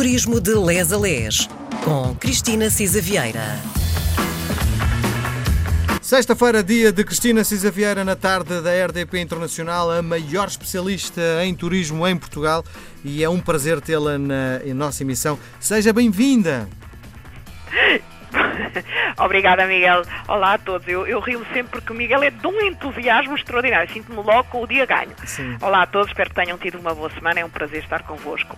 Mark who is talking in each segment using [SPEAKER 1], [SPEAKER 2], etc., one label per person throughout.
[SPEAKER 1] Turismo de Les a Les, com Cristina Cisa Vieira.
[SPEAKER 2] Sexta-feira, dia de Cristina Cisa Vieira na tarde da RDP Internacional, a maior especialista em turismo em Portugal, e é um prazer tê-la na nossa emissão. Seja bem-vinda!
[SPEAKER 3] Obrigada, Miguel. Olá a todos. Eu, eu rio sempre porque o Miguel é de um entusiasmo extraordinário. Sinto-me logo com o dia ganho.
[SPEAKER 2] Sim.
[SPEAKER 3] Olá a todos, espero que tenham tido uma boa semana. É um prazer estar convosco.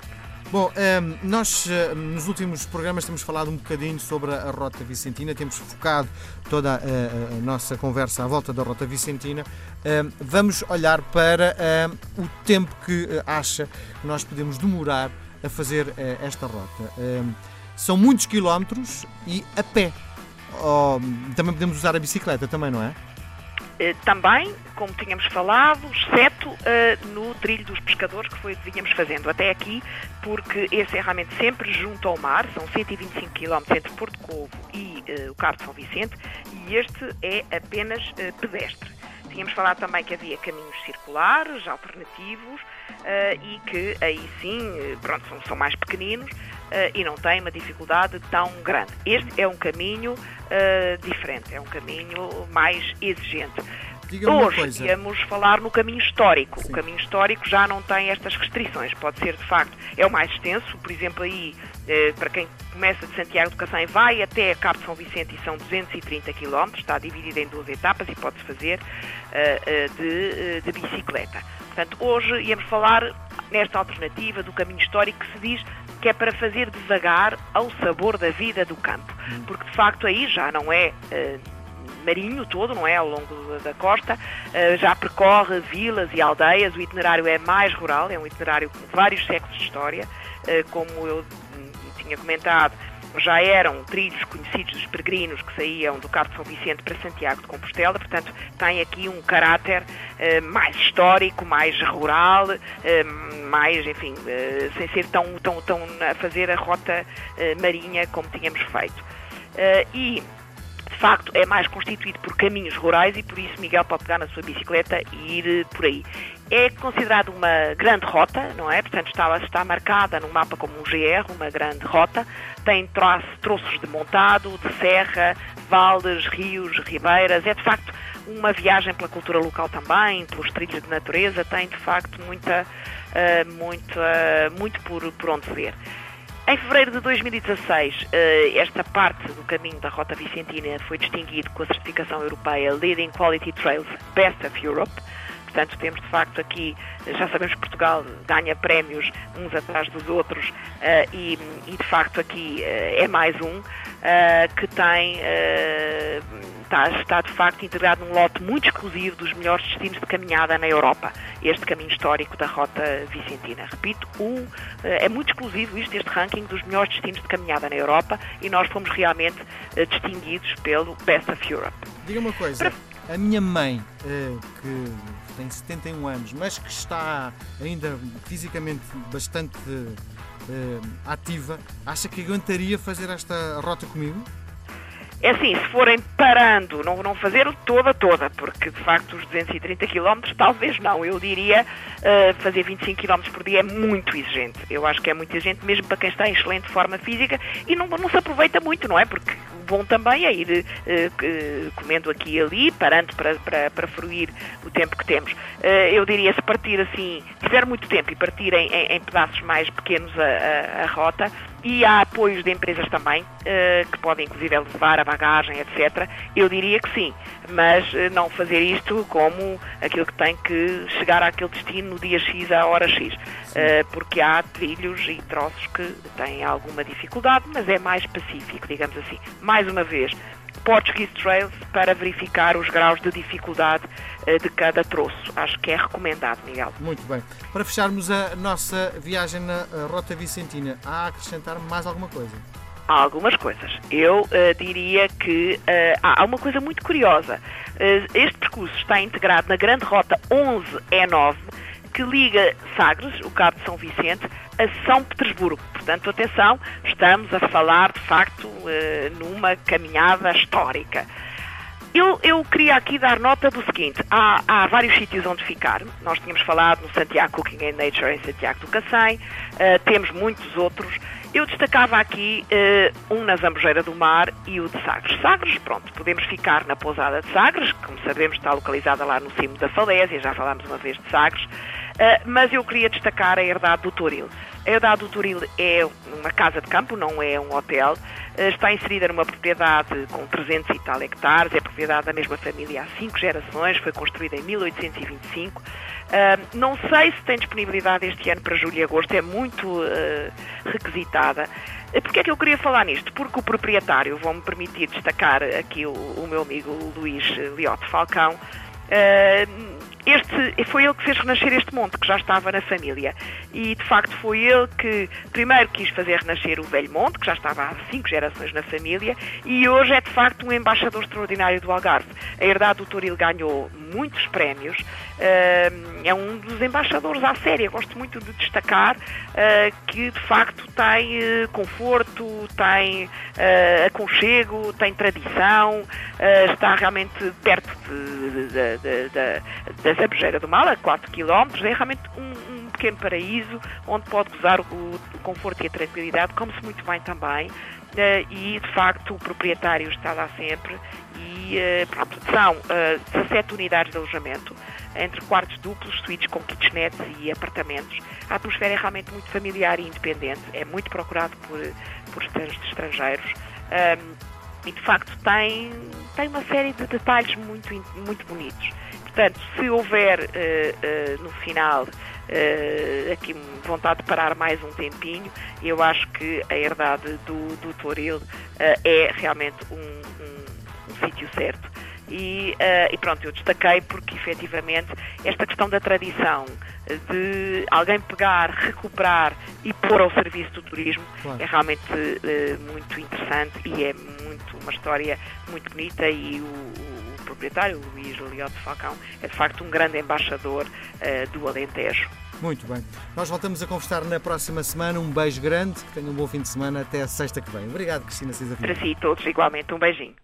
[SPEAKER 2] Bom, ehm, nós eh, nos últimos programas temos falado um bocadinho sobre a Rota Vicentina, temos focado toda a, a nossa conversa à volta da Rota Vicentina. Ehm, vamos olhar para ehm, o tempo que eh, acha que nós podemos demorar a fazer eh, esta rota. São muitos quilómetros e a pé. Oh, também podemos usar a bicicleta, também, não é?
[SPEAKER 3] Eh, também, como tínhamos falado, exceto uh, no trilho dos pescadores que foi o que vínhamos fazendo até aqui, porque esse é realmente sempre junto ao mar, são 125 km entre Porto Covo e uh, o Cabo de São Vicente, e este é apenas uh, pedestre. Tínhamos falado também que havia caminhos circulares, alternativos, e que aí sim, pronto, são, são mais pequeninos, uh, e não tem uma dificuldade tão grande. Este é um caminho uh, diferente, é um caminho mais exigente. Hoje íamos falar no caminho histórico. Sim. O caminho histórico já não tem estas restrições. Pode ser, de facto, é o mais extenso. Por exemplo, aí, eh, para quem começa de Santiago do Cacém, vai até Cabo de São Vicente e são 230 km. Está dividido em duas etapas e pode-se fazer eh, de, de bicicleta. Portanto, hoje íamos falar nesta alternativa do caminho histórico que se diz que é para fazer devagar ao sabor da vida do campo. Hum. Porque de facto aí já não é uh, marinho todo, não é? Ao longo da costa, já percorre vilas e aldeias, o itinerário é mais rural, é um itinerário com vários séculos de história, como eu tinha comentado, já eram trilhos conhecidos dos peregrinos que saíam do Cabo de São Vicente para Santiago de Compostela, portanto tem aqui um caráter eh, mais histórico, mais rural, eh, mais, enfim, eh, sem ser tão, tão, tão a fazer a rota marinha como tínhamos feito. E de facto é mais constituído por caminhos rurais e por isso Miguel pode pegar na sua bicicleta e ir eh, por aí. É considerado uma grande rota, não é? Portanto, está, está marcada no mapa como um GR, uma grande rota. Tem troços, de montado, de serra, vales, rios, ribeiras. É, de facto, uma viagem pela cultura local também, pelos trilhos de natureza. Tem, de facto, muita, uh, muita, muito por, por onde ver. Em fevereiro de 2016, uh, esta parte do caminho da Rota Vicentina foi distinguido com a certificação europeia Leading Quality Trails Best of Europe. Portanto, temos de facto aqui, já sabemos que Portugal ganha prémios uns atrás dos outros uh, e, e, de facto aqui uh, é mais um que tem, está, está, de facto integrado num lote muito exclusivo dos melhores destinos de caminhada na Europa, este caminho histórico da Rota Vicentina. Repito, um, é muito exclusivo isto, este ranking dos melhores destinos de caminhada na Europa e nós fomos realmente distinguidos pelo Best of Europe.
[SPEAKER 2] Diga uma coisa. Para a minha mãe, eh, que tem 71 anos, mas que está ainda fisicamente bastante eh, ativa, acha que aguentaria fazer esta rota comigo?
[SPEAKER 3] É assim, se forem parando, não, não fazer toda, toda, porque de facto os 230 km talvez não. Eu diria uh, fazer 25 km por dia é muito exigente. Eu acho que é muito exigente, mesmo para quem está em excelente forma física e não, não se aproveita muito, não é? Porque bom também é ir uh, comendo aqui e ali, parando para, para, para fruir o tempo que temos. Uh, eu diria, se partir assim, tiver muito tempo e partir em, em, em pedaços mais pequenos a, a, a rota, e há apoios de empresas também, uh, que podem inclusive levar a bagagem, etc. Eu diria que sim, mas uh, não fazer isto como aquilo que tem que chegar àquele destino no dia X à hora X, uh, porque há trilhos e troços que têm alguma dificuldade, mas é mais pacífico, digamos assim. Mais uma vez, Portuguese Trails para verificar os graus de dificuldade uh, de cada troço. Acho que é recomendado, Miguel.
[SPEAKER 2] Muito bem. Para fecharmos a nossa viagem na Rota Vicentina, há a acrescentar mais alguma coisa?
[SPEAKER 3] Há algumas coisas. Eu uh, diria que uh, há uma coisa muito curiosa. este percurso está integrado na grande rota 11E9, que liga Sagres, o Cabo de São Vicente, a São Petersburgo. Portanto, atenção, estamos a falar de facto eh, numa caminhada histórica. eu, eu queria aqui dar nota do seguinte: há, há vários sítios onde ficar. Nós tínhamos falado no Santiago Cooking and Nature em Santiago do Cacém, uh, temos muitos outros. Eu destacava aqui uh, um na Zambujeira do Mar e o de Sagres. Sagres, pronto, podemos ficar na pousada de Sagres, que, como sabemos está localizada lá no cimo da Falésia, já falámos uma vez de Sagres, mas eu queria destacar a herdade do Toril. A herdade do Toril é uma casa de campo, não é um hotel, uh, está inserida numa propriedade com 300 e tal hectares, é propriedade da mesma família há cinco gerações, foi construída em 1825. Uh, não sei se tem disponibilidade este ano para julho e agosto, é muito requisitada. Porquê é que eu queria falar nisto? Porque o proprietário, vou-me permitir destacar aqui o, meu amigo Luís Liotte Falcão, este, foi ele que fez renascer este monte, que já estava na família. E, de facto, foi ele que primeiro quis fazer renascer o velho monte, que já estava há cinco gerações na família, e hoje é, de facto, um embaixador extraordinário do Algarve. A herdade do Toril ganhou muitos prémios, é um dos embaixadores à série. gosto muito de destacar ah, que, de facto, tem eh, conforto, tem ah, aconchego, tem tradição, ah, está realmente perto de, de, de, de da Zambujeira do Mal, a 4 km, é realmente um, um, pequeno paraíso onde pode gozar o, conforto e a tranquilidade, come-se muito bem também. E de facto o proprietário está lá sempre e uh, pronto, são uh, eh, 17 unidades de alojamento entre quartos duplos, suítes com kitchenettes e apartamentos. A atmosfera é realmente muito familiar e independente, é muito procurado por, por estrangeiros. Um, e de facto tem, tem uma série de detalhes muito, muito bonitos. Portanto, se houver uh, uh, no final uh, aqui vontade de parar mais um tempinho, eu acho que a herdade do, do Toril é realmente um, um sítio certo. E, e, pronto, eu destaquei porque efetivamente esta questão da tradição, de alguém pegar, recuperar e pôr ao serviço do turismo claro. é realmente muito interessante e é muito uma história muito bonita e o proprietário, o Luís Liotte Falcão, é de facto um grande embaixador uh, do Alentejo.
[SPEAKER 2] Muito bem. Nós voltamos a conversar na próxima semana. Um beijo grande, que tenham um bom fim de semana. Até a sexta que vem. Obrigado, Cristina Cisa.
[SPEAKER 3] Para si todos, igualmente. Um beijinho.